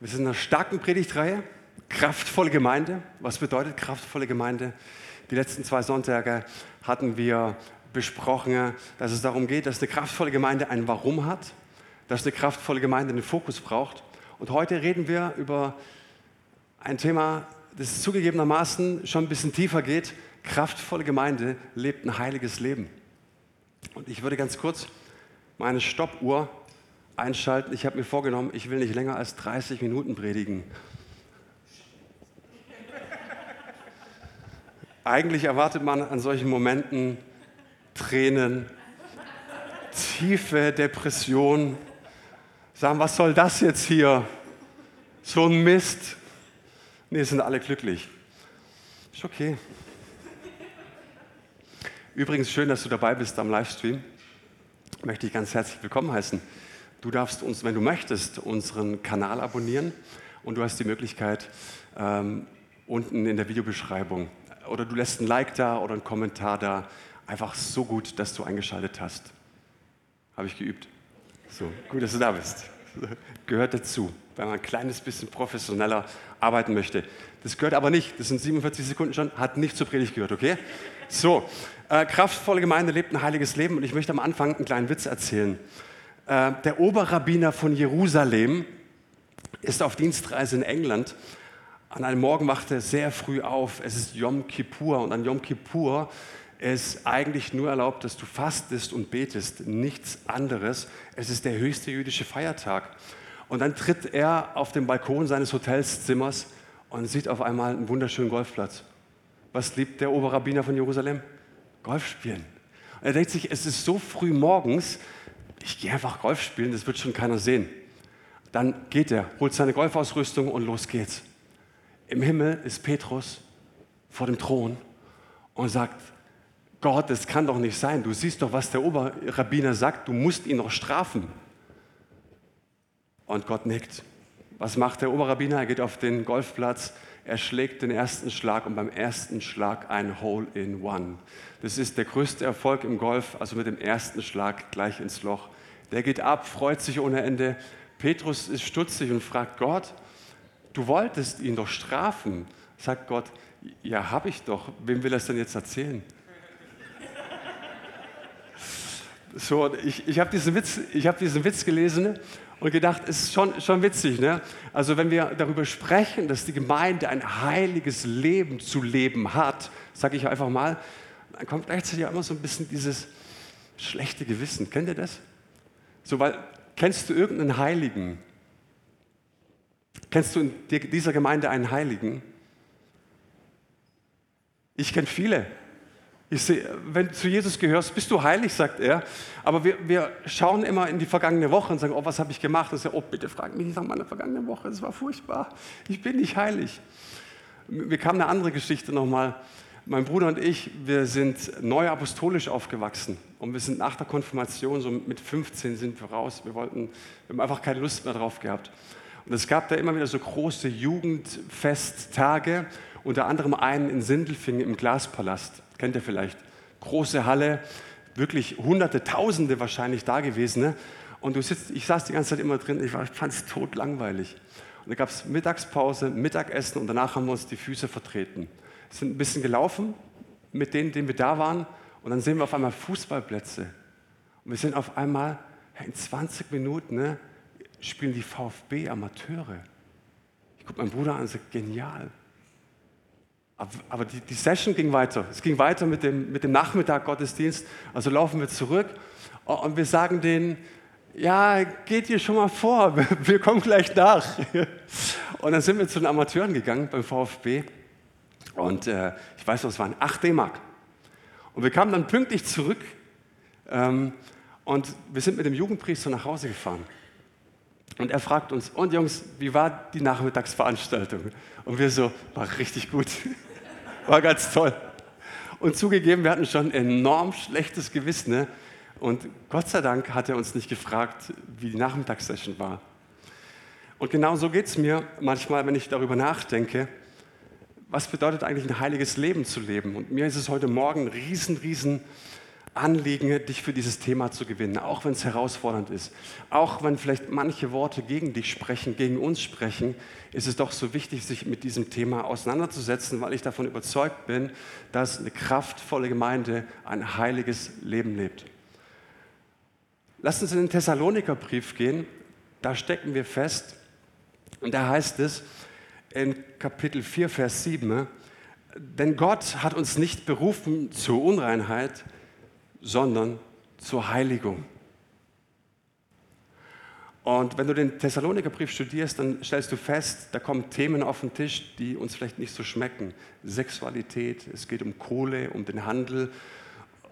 Wir sind in einer starken Predigtreihe, kraftvolle Gemeinde. Was bedeutet kraftvolle Gemeinde? Die letzten zwei Sonntage hatten wir besprochen, dass es darum geht, dass eine kraftvolle Gemeinde ein Warum hat, dass eine kraftvolle Gemeinde einen Fokus braucht. Und heute reden wir über ein Thema, das zugegebenermaßen schon ein bisschen tiefer geht. Kraftvolle Gemeinde lebt ein heiliges Leben. Und ich würde ganz kurz meine Stoppuhr einschalten. Ich habe mir vorgenommen, ich will nicht länger als 30 Minuten predigen. Eigentlich erwartet man an solchen Momenten Tränen, tiefe Depression. Sagen, was soll das jetzt hier? So ein Mist. Nee, sind alle glücklich. Ist okay. Übrigens schön, dass du dabei bist am Livestream. Möchte ich ganz herzlich willkommen heißen. Du darfst uns, wenn du möchtest, unseren Kanal abonnieren und du hast die Möglichkeit, ähm, unten in der Videobeschreibung oder du lässt ein Like da oder einen Kommentar da. Einfach so gut, dass du eingeschaltet hast. Habe ich geübt. So, gut, dass du da bist. Gehört dazu, wenn man ein kleines bisschen professioneller arbeiten möchte. Das gehört aber nicht, das sind 47 Sekunden schon, hat nicht zur Predigt gehört, okay? So, äh, kraftvolle Gemeinde lebt ein heiliges Leben und ich möchte am Anfang einen kleinen Witz erzählen. Äh, der Oberrabbiner von Jerusalem ist auf Dienstreise in England. An einem Morgen wachte er sehr früh auf. Es ist Yom Kippur und an Yom Kippur ist eigentlich nur erlaubt, dass du fastest und betest, nichts anderes. Es ist der höchste jüdische Feiertag. Und dann tritt er auf den Balkon seines Hotelszimmers und sieht auf einmal einen wunderschönen Golfplatz. Was liebt der Oberrabbiner von Jerusalem? Golf spielen. Und er denkt sich, es ist so früh morgens, ich gehe einfach Golf spielen, das wird schon keiner sehen. Dann geht er, holt seine Golfausrüstung und los geht's. Im Himmel ist Petrus vor dem Thron und sagt, Gott, das kann doch nicht sein. Du siehst doch, was der Oberrabbiner sagt. Du musst ihn noch strafen. Und Gott nickt. Was macht der Oberrabbiner? Er geht auf den Golfplatz, er schlägt den ersten Schlag und beim ersten Schlag ein Hole in One. Das ist der größte Erfolg im Golf, also mit dem ersten Schlag gleich ins Loch. Der geht ab, freut sich ohne Ende. Petrus ist stutzig und fragt Gott, du wolltest ihn doch strafen. Sagt Gott, ja, habe ich doch. Wem will er es denn jetzt erzählen? So, ich, ich habe diesen, hab diesen Witz gelesen und gedacht, ist schon, schon witzig. Ne? Also wenn wir darüber sprechen, dass die Gemeinde ein heiliges Leben zu leben hat, sage ich einfach mal, dann kommt gleichzeitig auch immer so ein bisschen dieses schlechte Gewissen. Kennt ihr das? So, weil, kennst du irgendeinen Heiligen? Kennst du in dieser Gemeinde einen Heiligen? Ich kenne viele. Ich sehe, wenn du zu Jesus gehörst, bist du heilig, sagt er. Aber wir, wir schauen immer in die vergangene Woche und sagen, oh, was habe ich gemacht? Und sagen, oh, bitte frag mich nicht nach meiner vergangenen Woche, es war furchtbar. Ich bin nicht heilig. Mir kam eine andere Geschichte nochmal. Mein Bruder und ich, wir sind neu apostolisch aufgewachsen und wir sind nach der Konfirmation, so mit 15 sind wir raus. Wir wollten, wir haben einfach keine Lust mehr drauf gehabt. Und es gab da immer wieder so große Jugendfesttage, unter anderem einen in Sindelfingen im Glaspalast kennt ihr vielleicht. Große Halle, wirklich Hunderte, Tausende wahrscheinlich da gewesen. Ne? Und du sitzt, ich saß die ganze Zeit immer drin, ich, ich fand es tot langweilig. Und da gab es Mittagspause, Mittagessen und danach haben wir uns die Füße vertreten. Sind ein bisschen gelaufen mit denen, denen wir da waren. Und dann sehen wir auf einmal Fußballplätze. Und wir sind auf einmal, in 20 Minuten ne, spielen die VfB-Amateure. Ich gucke meinen Bruder an und sage, genial. Aber die, die, Session ging weiter. Es ging weiter mit dem, mit dem Nachmittag Gottesdienst. Also laufen wir zurück und wir sagen denen, ja, geht ihr schon mal vor, wir kommen gleich nach. Und dann sind wir zu den Amateuren gegangen beim VfB. Und äh, ich weiß noch, es waren 8 D-Mark. Und wir kamen dann pünktlich zurück ähm, und wir sind mit dem Jugendpriester nach Hause gefahren. Und er fragt uns, und Jungs, wie war die Nachmittagsveranstaltung? Und wir so, war richtig gut. War ganz toll. Und zugegeben, wir hatten schon enorm schlechtes Gewissen. Ne? Und Gott sei Dank hat er uns nicht gefragt, wie die Nachmittagssession war. Und genau so geht es mir manchmal, wenn ich darüber nachdenke, was bedeutet eigentlich ein heiliges Leben zu leben. Und mir ist es heute Morgen ein riesen, riesen Anliegen, dich für dieses Thema zu gewinnen, auch wenn es herausfordernd ist. Auch wenn vielleicht manche Worte gegen dich sprechen, gegen uns sprechen, ist es doch so wichtig, sich mit diesem Thema auseinanderzusetzen, weil ich davon überzeugt bin, dass eine kraftvolle Gemeinde ein heiliges Leben lebt. Lass uns in den Thessalonikerbrief gehen, da stecken wir fest, und da heißt es in Kapitel 4, Vers 7, denn Gott hat uns nicht berufen zur Unreinheit, sondern zur Heiligung. Und wenn du den Thessalonikerbrief studierst, dann stellst du fest, da kommen Themen auf den Tisch, die uns vielleicht nicht so schmecken. Sexualität, es geht um Kohle, um den Handel.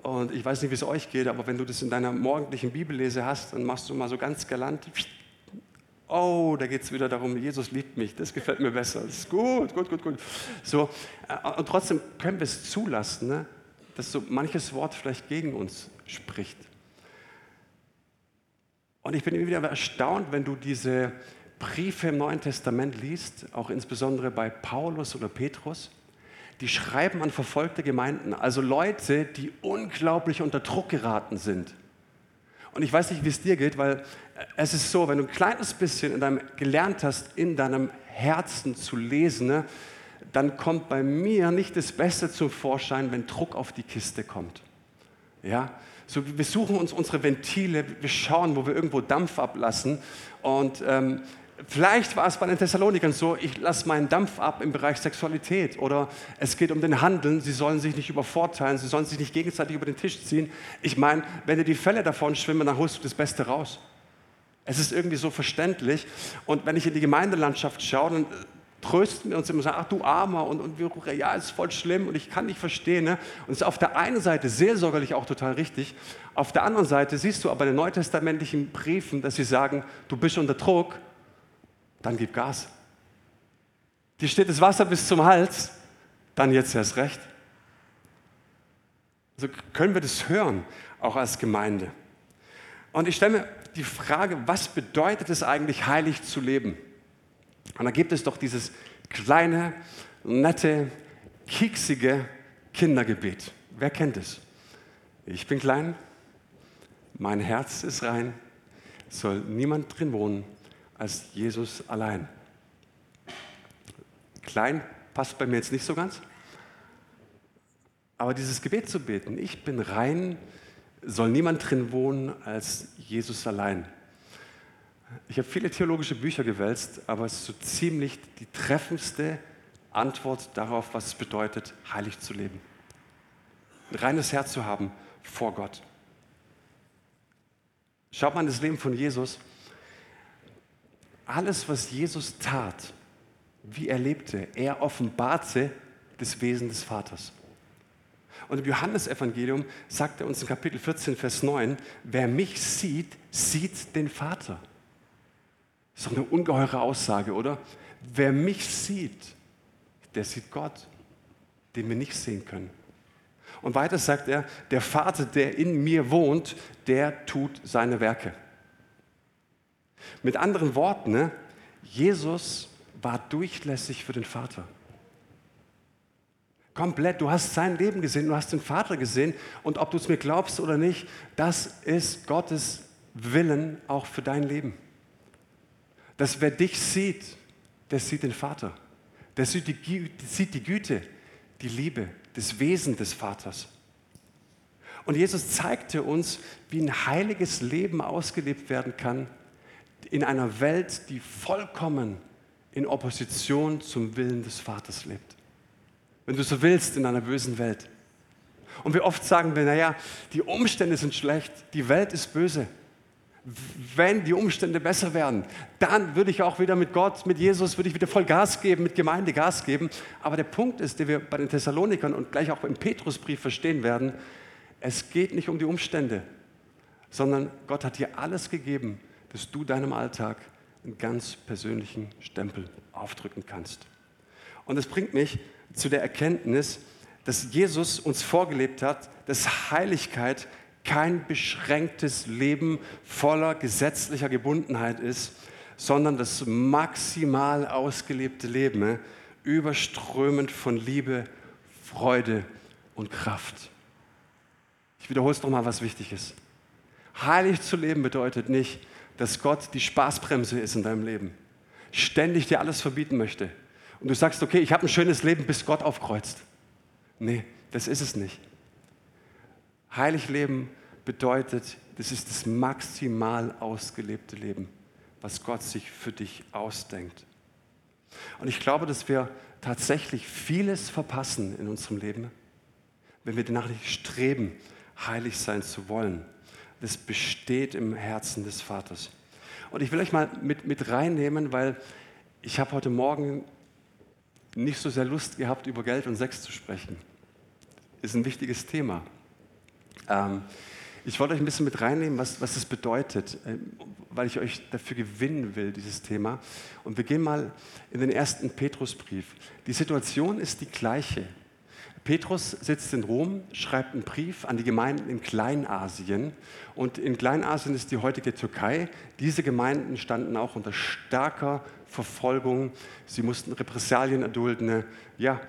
Und ich weiß nicht, wie es euch geht, aber wenn du das in deiner morgendlichen Bibellese hast, dann machst du mal so ganz galant, oh, da geht es wieder darum, Jesus liebt mich, das gefällt mir besser. Das ist gut, gut, gut, gut. So, äh, und trotzdem können wir es zulassen, ne? Dass so manches Wort vielleicht gegen uns spricht. Und ich bin immer wieder erstaunt, wenn du diese Briefe im Neuen Testament liest, auch insbesondere bei Paulus oder Petrus, die schreiben an verfolgte Gemeinden, also Leute, die unglaublich unter Druck geraten sind. Und ich weiß nicht, wie es dir geht, weil es ist so, wenn du ein kleines bisschen in deinem, gelernt hast, in deinem Herzen zu lesen, ne, dann kommt bei mir nicht das Beste zum Vorschein, wenn Druck auf die Kiste kommt. Ja? So, wir suchen uns unsere Ventile, wir schauen, wo wir irgendwo Dampf ablassen. Und ähm, vielleicht war es bei den Thessalonikern so, ich lasse meinen Dampf ab im Bereich Sexualität. Oder es geht um den Handeln, sie sollen sich nicht übervorteilen, sie sollen sich nicht gegenseitig über den Tisch ziehen. Ich meine, wenn dir die Fälle davon schwimmen, dann holst du das Beste raus. Es ist irgendwie so verständlich. Und wenn ich in die Gemeindelandschaft schaue, dann trösten wir uns immer sagen, ach du Armer und, und ja, ist voll schlimm und ich kann nicht verstehen. Ne? Und es ist auf der einen Seite seelsorgerlich auch total richtig. Auf der anderen Seite siehst du aber in den neutestamentlichen Briefen, dass sie sagen, du bist unter Druck, dann gib Gas. Dir steht das Wasser bis zum Hals, dann jetzt erst recht. Also können wir das hören, auch als Gemeinde. Und ich stelle mir die Frage, was bedeutet es eigentlich, heilig zu leben? Und da gibt es doch dieses kleine, nette, kieksige Kindergebet. Wer kennt es? Ich bin klein, mein Herz ist rein, soll niemand drin wohnen als Jesus allein. Klein passt bei mir jetzt nicht so ganz. Aber dieses Gebet zu beten, ich bin rein, soll niemand drin wohnen als Jesus allein. Ich habe viele theologische Bücher gewälzt, aber es ist so ziemlich die treffendste Antwort darauf, was es bedeutet, heilig zu leben. Ein reines Herz zu haben vor Gott. Schaut mal in das Leben von Jesus. Alles, was Jesus tat, wie er lebte, er offenbarte das Wesen des Vaters. Und im Johannesevangelium sagt er uns in Kapitel 14, Vers 9, wer mich sieht, sieht den Vater. Das ist doch eine ungeheure Aussage, oder? Wer mich sieht, der sieht Gott, den wir nicht sehen können. Und weiter sagt er, der Vater, der in mir wohnt, der tut seine Werke. Mit anderen Worten, ne, Jesus war durchlässig für den Vater. Komplett, du hast sein Leben gesehen, du hast den Vater gesehen und ob du es mir glaubst oder nicht, das ist Gottes Willen auch für dein Leben dass wer dich sieht, der sieht den Vater. Der sieht die, sieht die Güte, die Liebe, das Wesen des Vaters. Und Jesus zeigte uns, wie ein heiliges Leben ausgelebt werden kann in einer Welt, die vollkommen in Opposition zum Willen des Vaters lebt. Wenn du so willst, in einer bösen Welt. Und wie oft sagen wir, naja, die Umstände sind schlecht, die Welt ist böse wenn die Umstände besser werden, dann würde ich auch wieder mit Gott, mit Jesus, würde ich wieder voll Gas geben, mit Gemeinde Gas geben. Aber der Punkt ist, den wir bei den Thessalonikern und gleich auch im Petrusbrief verstehen werden, es geht nicht um die Umstände, sondern Gott hat dir alles gegeben, dass du deinem Alltag einen ganz persönlichen Stempel aufdrücken kannst. Und das bringt mich zu der Erkenntnis, dass Jesus uns vorgelebt hat, dass Heiligkeit kein beschränktes Leben voller gesetzlicher Gebundenheit ist, sondern das maximal ausgelebte Leben, überströmend von Liebe, Freude und Kraft. Ich Ich wiederhole es nochmal, was wichtig ist. Heilig zu leben bedeutet nicht, dass Gott die Spaßbremse ist in deinem Leben, ständig dir alles verbieten möchte. Und du sagst, okay, ich habe ein schönes Leben, bis Gott aufkreuzt. Nee, das ist es nicht. Heilig leben bedeutet, das ist das maximal ausgelebte Leben, was Gott sich für dich ausdenkt. Und ich glaube, dass wir tatsächlich vieles verpassen in unserem Leben, wenn wir danach nicht streben, heilig sein zu wollen. Das besteht im Herzen des Vaters. Und ich will euch mal mit, mit reinnehmen, weil ich habe heute Morgen nicht so sehr Lust gehabt, über Geld und Sex zu sprechen. Ist ein wichtiges Thema. Ähm, ich wollte euch ein bisschen mit reinnehmen, was, was das bedeutet, äh, weil ich euch dafür gewinnen will, dieses Thema. Und wir gehen mal in den ersten Petrusbrief. Die Situation ist die gleiche. Petrus sitzt in Rom, schreibt einen Brief an die Gemeinden in Kleinasien. Und in Kleinasien ist die heutige Türkei. Diese Gemeinden standen auch unter starker Verfolgung. Sie mussten Repressalien erdulden, ja,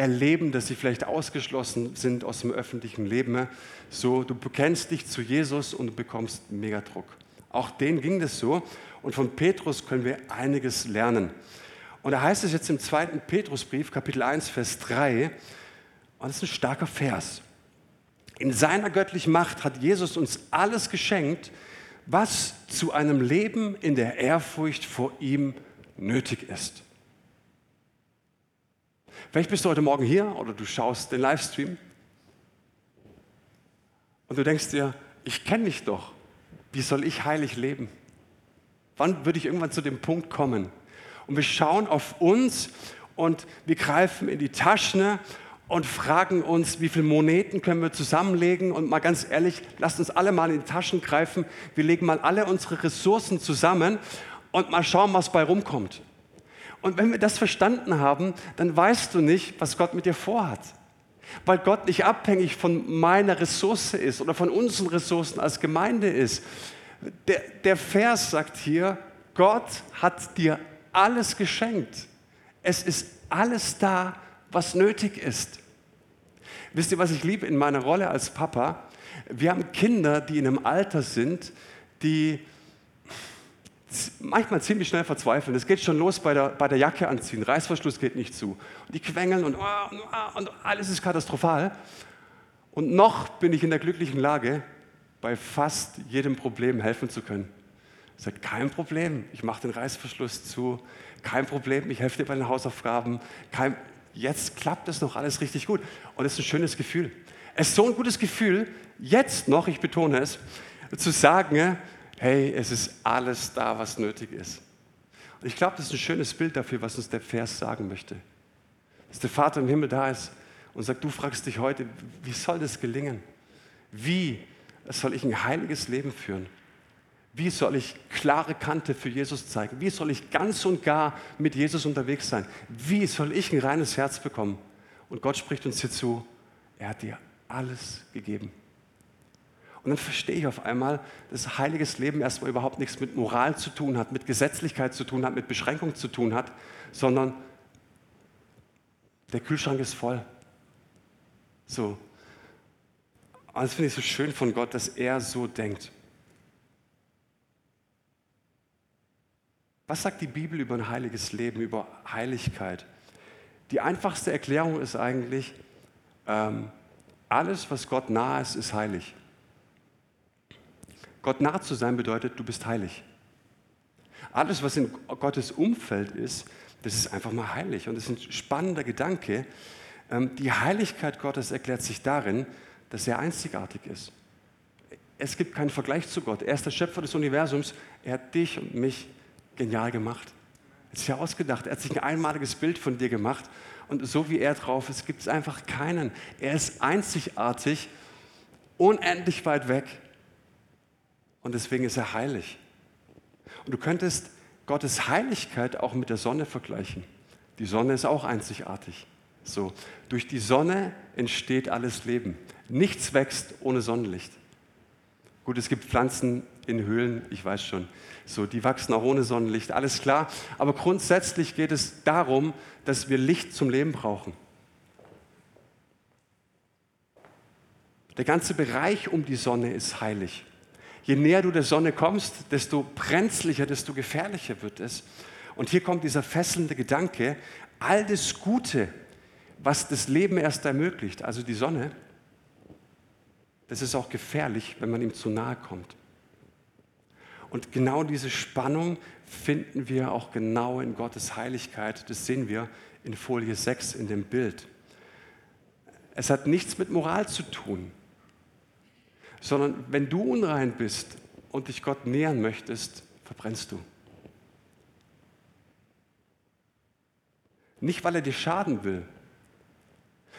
erleben, dass sie vielleicht ausgeschlossen sind aus dem öffentlichen Leben. So, du bekennst dich zu Jesus und du bekommst Megadruck. Auch denen ging das so. Und von Petrus können wir einiges lernen. Und da heißt es jetzt im zweiten Petrusbrief, Kapitel 1, Vers 3, und das ist ein starker Vers. In seiner göttlichen Macht hat Jesus uns alles geschenkt, was zu einem Leben in der Ehrfurcht vor ihm nötig ist. Vielleicht bist du heute Morgen hier oder du schaust den Livestream und du denkst dir, ich kenne mich doch. Wie soll ich heilig leben? Wann würde ich irgendwann zu dem Punkt kommen? Und wir schauen auf uns und wir greifen in die Taschen und fragen uns, wie viele Moneten können wir zusammenlegen. Und mal ganz ehrlich, lasst uns alle mal in die Taschen greifen. Wir legen mal alle unsere Ressourcen zusammen und mal schauen, was bei rumkommt. Und wenn wir das verstanden haben, dann weißt du nicht, was Gott mit dir vorhat. Weil Gott nicht abhängig von meiner Ressource ist oder von unseren Ressourcen als Gemeinde ist. Der, der Vers sagt hier, Gott hat dir alles geschenkt. Es ist alles da, was nötig ist. Wisst ihr, was ich liebe in meiner Rolle als Papa? Wir haben Kinder, die in einem Alter sind, die manchmal ziemlich schnell verzweifeln. Es geht schon los bei der, bei der Jacke anziehen, Reißverschluss geht nicht zu. Und die quengeln und, und, und alles ist katastrophal. Und noch bin ich in der glücklichen Lage, bei fast jedem Problem helfen zu können. Ich sage, kein Problem, ich mache den Reißverschluss zu, kein Problem, ich helfe dir bei den Hausaufgaben, kein, jetzt klappt es noch alles richtig gut. Und es ist ein schönes Gefühl. Es ist so ein gutes Gefühl, jetzt noch, ich betone es, zu sagen, hey, es ist alles da, was nötig ist. Und ich glaube, das ist ein schönes Bild dafür, was uns der Vers sagen möchte. Dass der Vater im Himmel da ist und sagt, du fragst dich heute, wie soll das gelingen? Wie soll ich ein heiliges Leben führen? Wie soll ich klare Kante für Jesus zeigen? Wie soll ich ganz und gar mit Jesus unterwegs sein? Wie soll ich ein reines Herz bekommen? Und Gott spricht uns hier zu, er hat dir alles gegeben. Und dann verstehe ich auf einmal, dass heiliges Leben erstmal überhaupt nichts mit Moral zu tun hat, mit Gesetzlichkeit zu tun hat, mit Beschränkung zu tun hat, sondern der Kühlschrank ist voll. So. Und das finde ich so schön von Gott, dass er so denkt. Was sagt die Bibel über ein heiliges Leben, über Heiligkeit? Die einfachste Erklärung ist eigentlich, ähm, alles, was Gott nahe ist, ist heilig. Gott nah zu sein bedeutet, du bist heilig. Alles, was in Gottes Umfeld ist, das ist einfach mal heilig. Und das ist ein spannender Gedanke. Ähm, die Heiligkeit Gottes erklärt sich darin, dass er einzigartig ist. Es gibt keinen Vergleich zu Gott. Er ist der Schöpfer des Universums. Er hat dich und mich genial gemacht. Er hat sich ausgedacht. Er hat sich ein einmaliges Bild von dir gemacht. Und so wie er drauf ist, gibt es einfach keinen. Er ist einzigartig, unendlich weit weg. Und deswegen ist er heilig. Und du könntest Gottes Heiligkeit auch mit der Sonne vergleichen. Die Sonne ist auch einzigartig. So, durch die Sonne entsteht alles Leben. Nichts wächst ohne Sonnenlicht. Gut, es gibt Pflanzen in Höhlen, ich weiß schon. So, die wachsen auch ohne Sonnenlicht, alles klar. Aber grundsätzlich geht es darum, dass wir Licht zum Leben brauchen. Der ganze Bereich um die Sonne ist heilig. Je näher du der Sonne kommst, desto brenzlicher, desto gefährlicher wird es. Und hier kommt dieser fesselnde Gedanke, all das Gute, was das Leben erst ermöglicht, also die Sonne, das ist auch gefährlich, wenn man ihm zu nahe kommt. Und genau diese Spannung finden wir auch genau in Gottes Heiligkeit. Das sehen wir in Folie 6 in dem Bild. Es hat nichts mit Moral zu tun, sondern wenn du unrein bist und dich Gott nähern möchtest, verbrennst du. Nicht, weil er dir schaden will,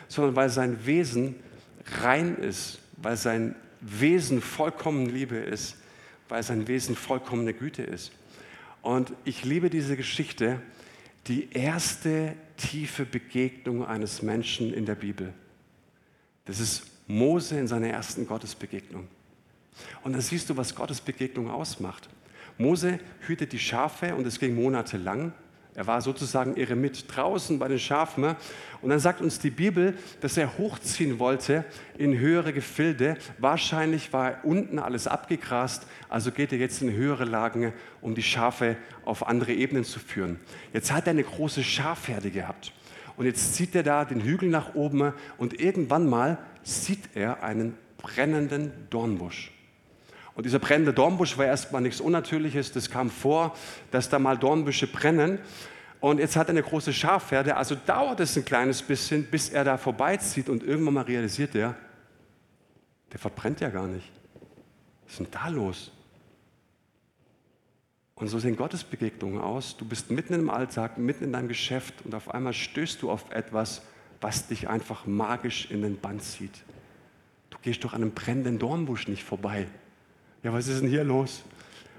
sondern weil sein Wesen rein ist, weil sein Wesen vollkommen Liebe ist, weil sein Wesen vollkommene Güte ist. Und ich liebe diese Geschichte, die erste tiefe Begegnung eines Menschen in der Bibel. Das ist Mose in seiner ersten Gottesbegegnung. Und dann siehst du, was Gottes Begegnung ausmacht. Mose hütet die Schafe und es ging monatelang. Er war sozusagen Eremit draußen bei den Schafen. Und dann sagt uns die Bibel, dass er hochziehen wollte in höhere Gefilde. Wahrscheinlich war unten alles abgegrast, also geht er jetzt in höhere Lagen, um die Schafe auf andere Ebenen zu führen. Jetzt hat er eine große Schafherde gehabt. Und jetzt zieht er da den Hügel nach oben und irgendwann mal sieht er einen brennenden Dornbusch. Und dieser brennende Dornbusch war erstmal nichts Unnatürliches. Das kam vor, dass da mal Dornbüsche brennen. Und jetzt hat er eine große Schafherde. Also dauert es ein kleines bisschen, bis er da vorbeizieht. Und irgendwann mal realisiert er, der verbrennt ja gar nicht. Was ist denn da los? Und so sehen Gottesbegegnungen aus. Du bist mitten im Alltag, mitten in deinem Geschäft und auf einmal stößt du auf etwas, was dich einfach magisch in den Bann zieht. Du gehst durch einen brennenden Dornbusch nicht vorbei. Ja, was ist denn hier los?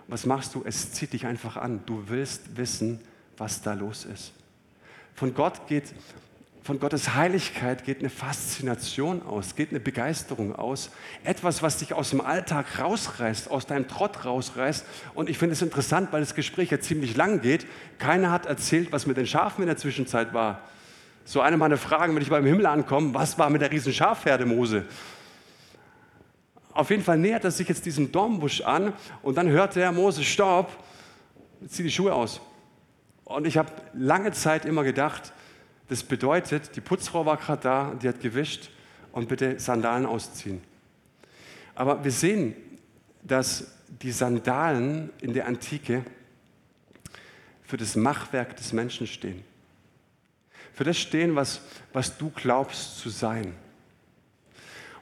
Was machst du? Es zieht dich einfach an. Du willst wissen, was da los ist. Von Gott geht, von Gottes Heiligkeit geht eine Faszination aus, geht eine Begeisterung aus. Etwas, was dich aus dem Alltag rausreißt, aus deinem Trott rausreißt. Und ich finde es interessant, weil das Gespräch ja ziemlich lang geht. Keiner hat erzählt, was mit den Schafen in der Zwischenzeit war. So eine meiner Fragen, wenn ich beim Himmel ankomme, was war mit der riesen Schafherde Mose? Auf jeden Fall nähert er sich jetzt diesem Dornbusch an und dann hört er, Mose, stopp, zieh die Schuhe aus. Und ich habe lange Zeit immer gedacht, das bedeutet, die Putzfrau war gerade da, die hat gewischt und bitte Sandalen ausziehen. Aber wir sehen, dass die Sandalen in der Antike für das Machwerk des Menschen stehen. Für das stehen, was, was du glaubst zu sein.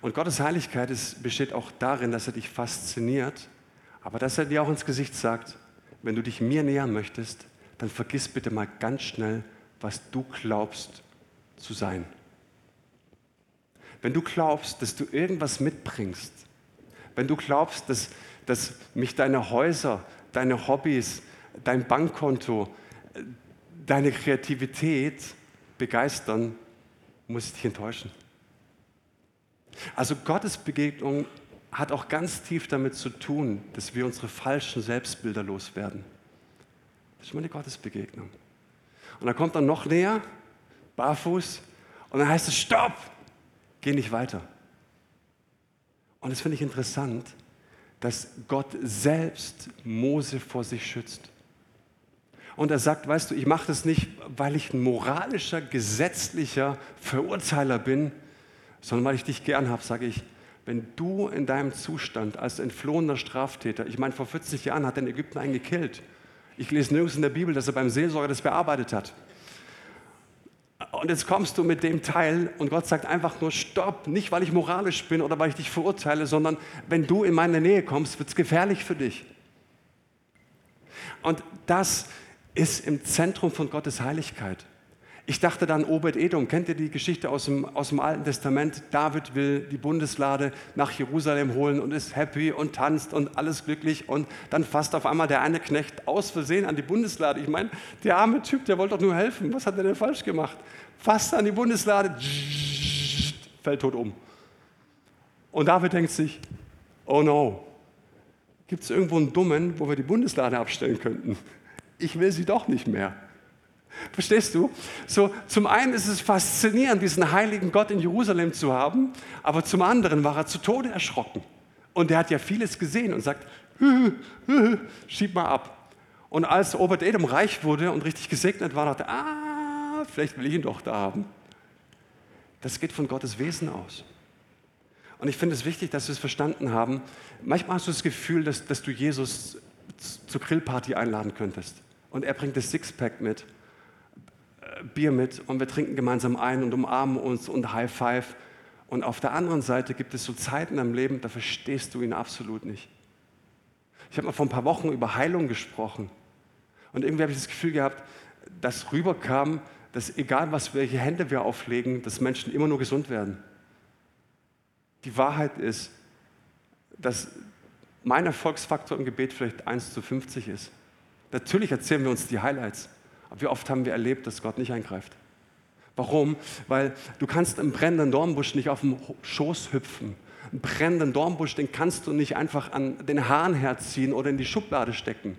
Und Gottes Heiligkeit ist, besteht auch darin, dass er dich fasziniert, aber dass er dir auch ins Gesicht sagt, wenn du dich mir nähern möchtest, dann vergiss bitte mal ganz schnell, was du glaubst zu sein. Wenn du glaubst, dass du irgendwas mitbringst, wenn du glaubst, dass, dass mich deine Häuser, deine Hobbys, dein Bankkonto, deine Kreativität begeistern, muss ich dich enttäuschen. Also Gottes Begegnung hat auch ganz tief damit zu tun, dass wir unsere falschen Selbstbilder loswerden. Das ist meine Gottesbegegnung. Und dann kommt er noch näher, barfuß, und dann heißt es, stopp, geh nicht weiter. Und das finde ich interessant, dass Gott selbst Mose vor sich schützt. Und er sagt, weißt du, ich mache das nicht, weil ich ein moralischer, gesetzlicher Verurteiler bin, sondern weil ich dich gern habe, sage ich, wenn du in deinem Zustand als entflohener Straftäter, ich meine, vor 40 Jahren hat er in Ägypten einen gekillt. Ich lese nirgends in der Bibel, dass er beim Seelsorger das bearbeitet hat. Und jetzt kommst du mit dem Teil und Gott sagt einfach nur Stopp, nicht weil ich moralisch bin oder weil ich dich verurteile, sondern wenn du in meine Nähe kommst, wird es gefährlich für dich. Und das ist im Zentrum von Gottes Heiligkeit. Ich dachte dann, Obed-Edom, kennt ihr die Geschichte aus dem, aus dem Alten Testament? David will die Bundeslade nach Jerusalem holen und ist happy und tanzt und alles glücklich und dann fasst auf einmal der eine Knecht aus Versehen an die Bundeslade. Ich meine, der arme Typ, der wollte doch nur helfen. Was hat er denn falsch gemacht? Fasst an die Bundeslade, fällt tot um. Und David denkt sich, oh no, gibt es irgendwo einen Dummen, wo wir die Bundeslade abstellen könnten? Ich will sie doch nicht mehr. Verstehst du? So, zum einen ist es faszinierend, diesen heiligen Gott in Jerusalem zu haben, aber zum anderen war er zu Tode erschrocken. Und er hat ja vieles gesehen und sagt, schieb mal ab. Und als Obed-Edom reich wurde und richtig gesegnet war, dachte er, ah, vielleicht will ich ihn doch da haben. Das geht von Gottes Wesen aus. Und ich finde es wichtig, dass wir es verstanden haben. Manchmal hast du das Gefühl, dass, dass du Jesus zur Grillparty einladen könntest. Und er bringt das Sixpack mit, Bier mit und wir trinken gemeinsam ein und umarmen uns und High Five. Und auf der anderen Seite gibt es so Zeiten im Leben, da verstehst du ihn absolut nicht. Ich habe mal vor ein paar Wochen über Heilung gesprochen. Und irgendwie habe ich das Gefühl gehabt, dass rüberkam, dass egal was welche Hände wir auflegen, dass Menschen immer nur gesund werden. Die Wahrheit ist, dass mein Erfolgsfaktor im Gebet vielleicht 1 zu 50 ist. Natürlich erzählen wir uns die Highlights, wie oft haben wir erlebt, dass Gott nicht eingreift? Warum? Weil du kannst im brennenden Dornbusch nicht auf dem Schoß hüpfen. Einen brennenden Dornbusch, den kannst du nicht einfach an den Haaren herziehen oder in die Schublade stecken.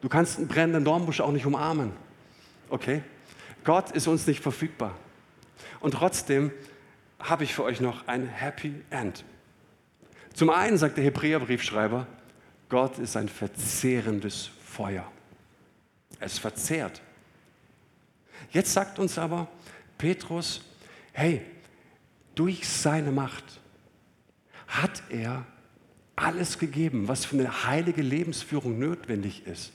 Du kannst einen brennenden Dornbusch auch nicht umarmen. Okay? Gott ist uns nicht verfügbar. Und trotzdem habe ich für euch noch ein Happy End. Zum einen sagt der Hebräerbriefschreiber, Gott ist ein verzehrendes Feuer. Es verzehrt. Jetzt sagt uns aber Petrus, hey, durch seine Macht hat er alles gegeben, was für eine heilige Lebensführung notwendig ist.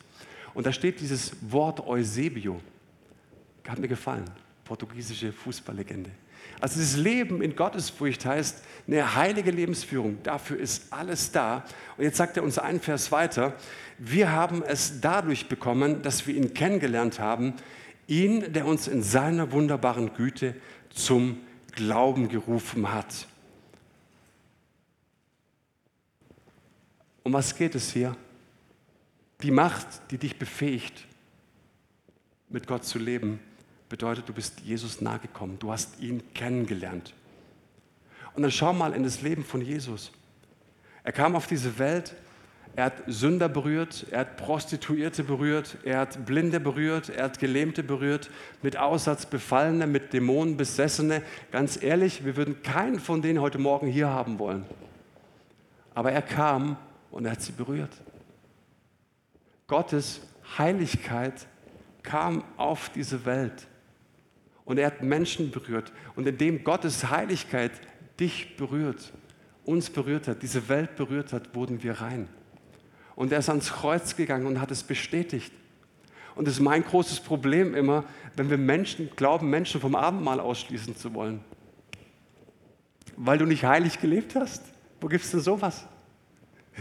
Und da steht dieses Wort Eusebio. Hat mir gefallen. Portugiesische Fußballlegende. Also das Leben in Gottesfurcht heißt eine heilige Lebensführung. Dafür ist alles da. Und jetzt sagt er uns einen Vers weiter. Wir haben es dadurch bekommen, dass wir ihn kennengelernt haben. Ihn, der uns in seiner wunderbaren Güte zum Glauben gerufen hat. Um was geht es hier? Die Macht, die dich befähigt, mit Gott zu leben, bedeutet, du bist Jesus nahegekommen, du hast ihn kennengelernt. Und dann schau mal in das Leben von Jesus. Er kam auf diese Welt, er hat Sünder berührt, er hat Prostituierte berührt, er hat Blinde berührt, er hat Gelähmte berührt, mit Aussatz Befallene, mit Dämonen Besessene. Ganz ehrlich, wir würden keinen von denen heute Morgen hier haben wollen. Aber er kam und er hat sie berührt. Gottes Heiligkeit kam auf diese Welt. Und er hat Menschen berührt. Und indem Gottes Heiligkeit dich berührt, uns berührt hat, diese Welt berührt hat, wurden wir rein. Und er ist ans Kreuz gegangen und hat es bestätigt. Und das ist mein großes Problem immer, wenn wir Menschen glauben, Menschen vom Abendmahl ausschließen zu wollen. Weil du nicht heilig gelebt hast. Wo gibt es denn sowas?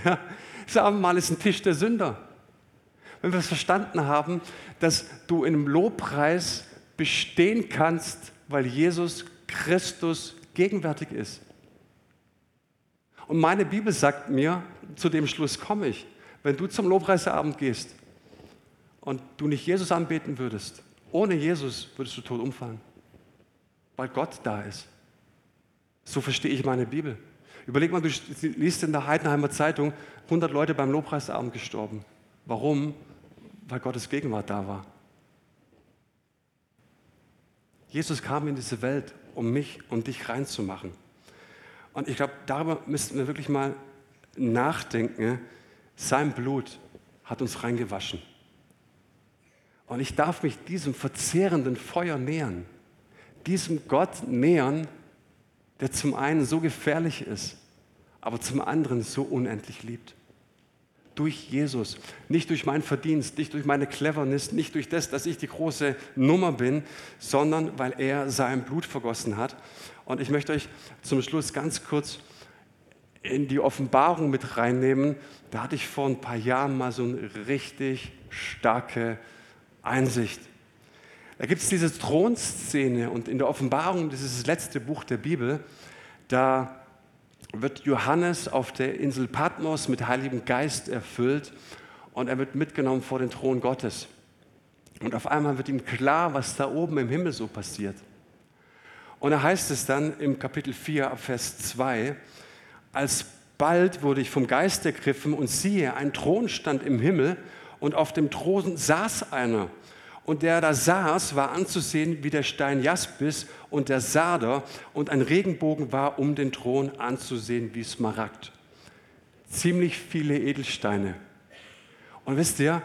Ja, das Abendmahl ist ein Tisch der Sünder. Wenn wir es verstanden haben, dass du in einem Lobpreis bestehen kannst, weil Jesus Christus gegenwärtig ist. Und meine Bibel sagt mir, zu dem Schluss komme ich, wenn du zum Lobpreisabend gehst und du nicht Jesus anbeten würdest, ohne Jesus würdest du tot umfallen, weil Gott da ist. So verstehe ich meine Bibel. Überleg mal, du liest in der Heidenheimer Zeitung, 100 Leute beim Lobpreisabend gestorben. Warum? Weil Gottes Gegenwart da war. Jesus kam in diese Welt, um mich und dich reinzumachen. Und ich glaube, darüber müssten wir wirklich mal nachdenken. Sein Blut hat uns reingewaschen. Und ich darf mich diesem verzehrenden Feuer nähern, diesem Gott nähern, der zum einen so gefährlich ist, aber zum anderen so unendlich liebt durch Jesus, nicht durch mein Verdienst, nicht durch meine Cleverness, nicht durch das, dass ich die große Nummer bin, sondern weil er sein Blut vergossen hat. Und ich möchte euch zum Schluss ganz kurz in die Offenbarung mit reinnehmen. Da hatte ich vor ein paar Jahren mal so eine richtig starke Einsicht. Da gibt es diese Thronszene und in der Offenbarung, das ist das letzte Buch der Bibel, da wird Johannes auf der Insel Patmos mit Heiligem Geist erfüllt und er wird mitgenommen vor den Thron Gottes. Und auf einmal wird ihm klar, was da oben im Himmel so passiert. Und da heißt es dann im Kapitel 4, Vers 2, alsbald wurde ich vom Geist ergriffen und siehe, ein Thron stand im Himmel und auf dem Thron saß einer Und der da saß, war anzusehen wie der Stein Jaspis und der Sarder, und ein Regenbogen war um den Thron anzusehen wie Smaragd. Ziemlich viele Edelsteine. Und wisst ihr,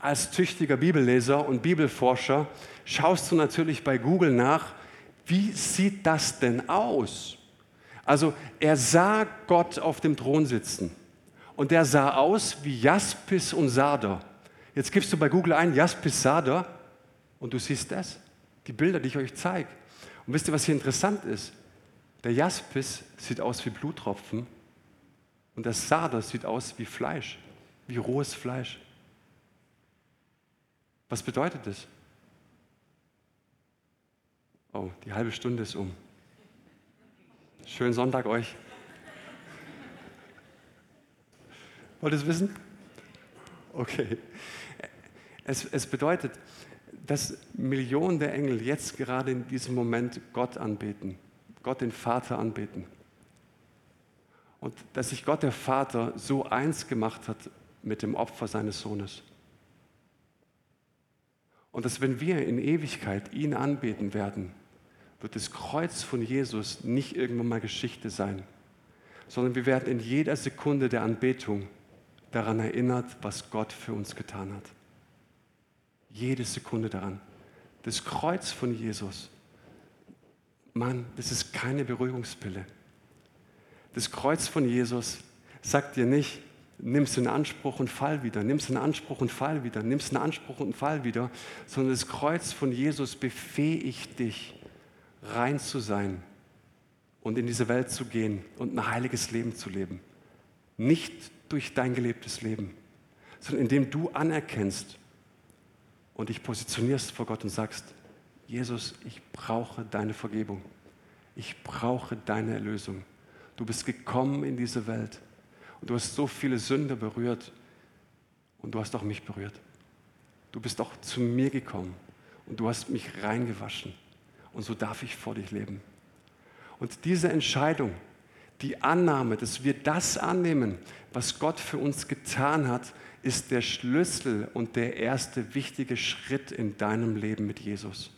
als tüchtiger Bibelleser und Bibelforscher schaust du natürlich bei Google nach, wie sieht das denn aus? Also er sah Gott auf dem Thron sitzen und der sah aus wie Jaspis und Sarder. Jetzt gibst du bei Google ein Jaspis Sarder und du siehst das, die Bilder, die ich euch zeige. Und wisst ihr, was hier interessant ist? Der Jaspis sieht aus wie Bluttropfen und der Sarder sieht aus wie Fleisch, wie rohes Fleisch. Was bedeutet das? Oh, die halbe Stunde ist um. Schönen Sonntag euch. Wollt ihr es wissen? Okay. Es, es bedeutet, dass Millionen der Engel jetzt gerade in diesem Moment Gott anbeten, Gott den Vater anbeten. Und dass sich Gott der Vater so eins gemacht hat mit dem Opfer seines Sohnes. Und dass wenn wir in Ewigkeit ihn anbeten werden, wird das Kreuz von Jesus nicht irgendwann mal Geschichte sein, sondern wir werden in jeder Sekunde der Anbetung daran erinnert, was Gott für uns getan hat. Jede Sekunde daran. Das Kreuz von Jesus, Mann, das ist keine Beruhigungspille. Das Kreuz von Jesus sagt dir nicht, nimm es in Anspruch und fall wieder, nimm es in Anspruch und fall wieder, nimm es in Anspruch und fall wieder, sondern das Kreuz von Jesus befähigt dich, rein zu sein und in diese Welt zu gehen und ein heiliges Leben zu leben. Nicht durch dein gelebtes Leben, sondern indem du anerkennst und dich positionierst vor Gott und sagst, Jesus, ich brauche deine Vergebung. Ich brauche deine Erlösung. Du bist gekommen in diese Welt und du hast so viele Sünder berührt und du hast auch mich berührt. Du bist auch zu mir gekommen und du hast mich reingewaschen und so darf ich vor dich leben. Und diese Entscheidung, die Annahme, dass wir das annehmen, was Gott für uns getan hat, ist der Schlüssel und der erste wichtige Schritt in deinem Leben mit Jesus.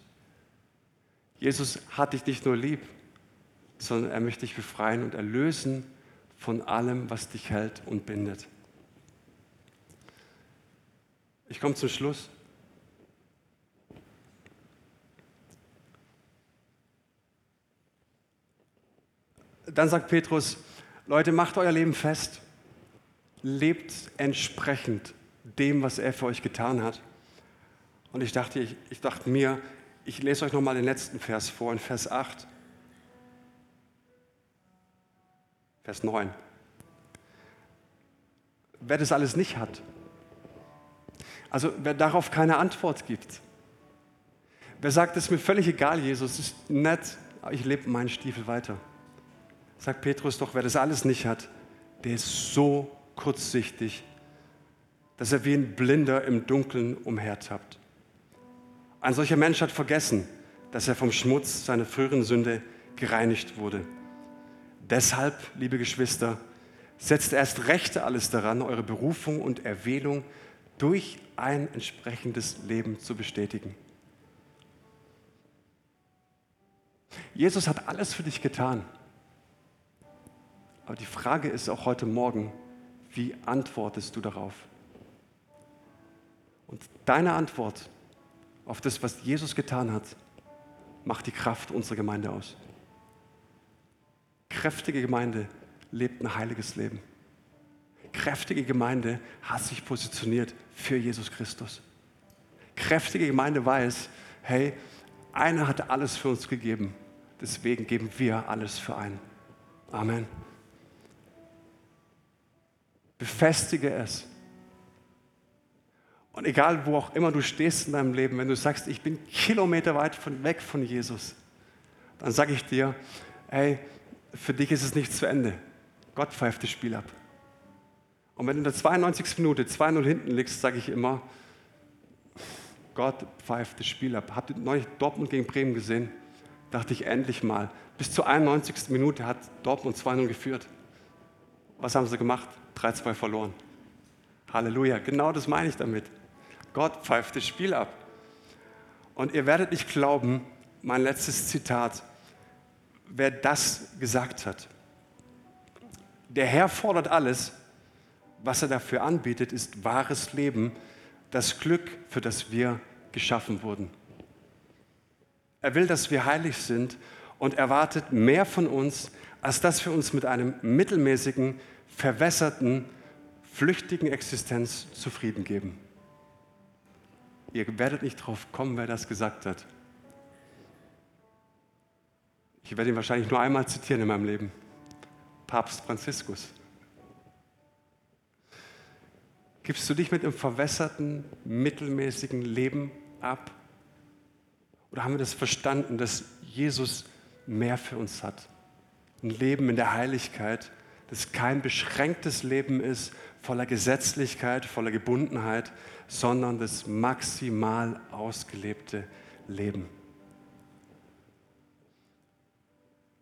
Jesus hat dich nicht nur lieb, sondern er möchte dich befreien und erlösen von allem, was dich hält und bindet. Ich komme zum Schluss. Dann sagt Petrus, Leute, macht euer Leben fest, lebt entsprechend dem, was er für euch getan hat. Und ich dachte, ich, ich dachte mir, ich lese euch nochmal den letzten Vers vor, in Vers 8. Vers 9. Wer das alles nicht hat, also wer darauf keine Antwort gibt, wer sagt, es ist mir völlig egal, Jesus, es ist nett, aber ich lebe meinen Stiefel weiter sagt Petrus doch, wer das alles nicht hat, der ist so kurzsichtig, dass er wie ein Blinder im Dunkeln umhertappt. Ein solcher Mensch hat vergessen, dass er vom Schmutz seiner früheren Sünde gereinigt wurde. Deshalb, liebe Geschwister, setzt erst recht alles daran, eure Berufung und Erwählung durch ein entsprechendes Leben zu bestätigen. Jesus hat alles für dich getan. Aber die Frage ist auch heute Morgen, wie antwortest du darauf? Und deine Antwort auf das, was Jesus getan hat, macht die Kraft unserer Gemeinde aus. Kräftige Gemeinde lebt ein heiliges Leben. Kräftige Gemeinde hat sich positioniert für Jesus Christus. Kräftige Gemeinde weiß, hey, einer hat alles für uns gegeben, deswegen geben wir alles für einen. Amen. Befestige es. Und egal, wo auch immer du stehst in deinem Leben, wenn du sagst, ich bin Kilometer weit von, weg von Jesus, dann sage ich dir, hey, für dich ist es nicht zu Ende. Gott pfeift das Spiel ab. Und wenn du in der 92. Minute 2-0 hinten liegst, sage ich immer, Gott pfeift das Spiel ab. Habt ihr neulich Dortmund gegen Bremen gesehen? Dachte ich endlich mal. Bis zur 91. Minute hat Dortmund 2-0 geführt. Was haben sie gemacht? 3-2 verloren. Halleluja, genau das meine ich damit. Gott pfeift das Spiel ab. Und ihr werdet nicht glauben, mein letztes Zitat, wer das gesagt hat. Der Herr fordert alles, was er dafür anbietet, ist wahres Leben, das Glück, für das wir geschaffen wurden. Er will, dass wir heilig sind und erwartet mehr von uns, als dass wir uns mit einem mittelmäßigen, verwässerten, flüchtigen Existenz zufrieden geben. Ihr werdet nicht drauf kommen, wer das gesagt hat. Ich werde ihn wahrscheinlich nur einmal zitieren in meinem Leben. Papst Franziskus. Gibst du dich mit einem verwässerten, mittelmäßigen Leben ab? Oder haben wir das verstanden, dass Jesus mehr für uns hat? Ein Leben in der Heiligkeit, das kein beschränktes Leben ist, voller Gesetzlichkeit, voller Gebundenheit, sondern das maximal ausgelebte Leben.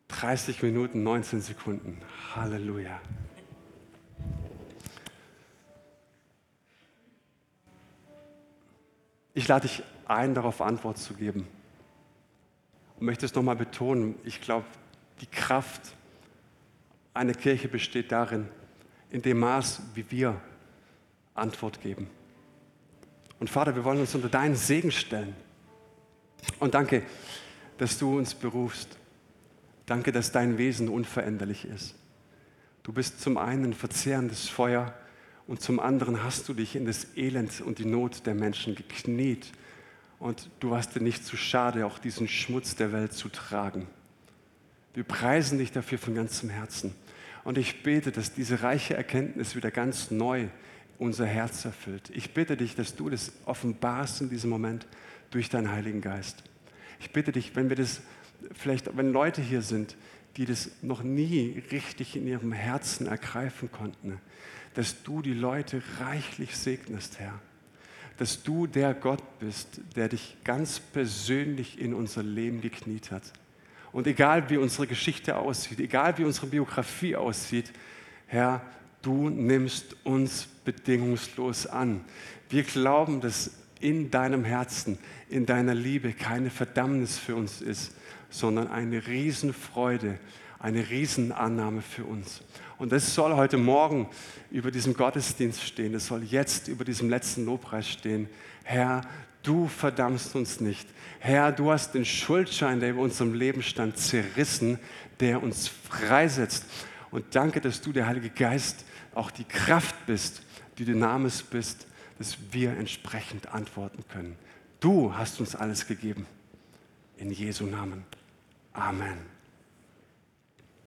30 Minuten, 19 Sekunden. Halleluja. Ich lade dich ein, darauf Antwort zu geben. Und möchte es nochmal betonen, ich glaube, die Kraft einer Kirche besteht darin, in dem Maß, wie wir Antwort geben. Und Vater, wir wollen uns unter deinen Segen stellen. Und danke, dass du uns berufst. Danke, dass dein Wesen unveränderlich ist. Du bist zum einen verzehrendes Feuer und zum anderen hast du dich in das Elend und die Not der Menschen gekniet und du warst dir nicht zu schade, auch diesen Schmutz der Welt zu tragen. Wir preisen dich dafür von ganzem Herzen. Und ich bete, dass diese reiche Erkenntnis wieder ganz neu unser Herz erfüllt. Ich bitte dich, dass du das offenbarst in diesem Moment durch deinen Heiligen Geist. Ich bitte dich, wenn wir das, vielleicht, wenn Leute hier sind, die das noch nie richtig in ihrem Herzen ergreifen konnten, dass du die Leute reichlich segnest, Herr. Dass du der Gott bist, der dich ganz persönlich in unser Leben gekniet hat. Und egal wie unsere Geschichte aussieht, egal wie unsere Biografie aussieht, Herr, du nimmst uns bedingungslos an. Wir glauben, dass in deinem Herzen, in deiner Liebe keine Verdammnis für uns ist, sondern eine Riesenfreude, eine Riesenannahme für uns. Und das soll heute Morgen über diesem Gottesdienst stehen. Das soll jetzt über diesem letzten Lobpreis stehen. Herr, du verdammst uns nicht. Herr, du hast den Schuldschein, der über unserem Leben stand, zerrissen, der uns freisetzt. Und danke, dass du, der Heilige Geist, auch die Kraft bist, die Dynamis bist, dass wir entsprechend antworten können. Du hast uns alles gegeben. In Jesu Namen. Amen.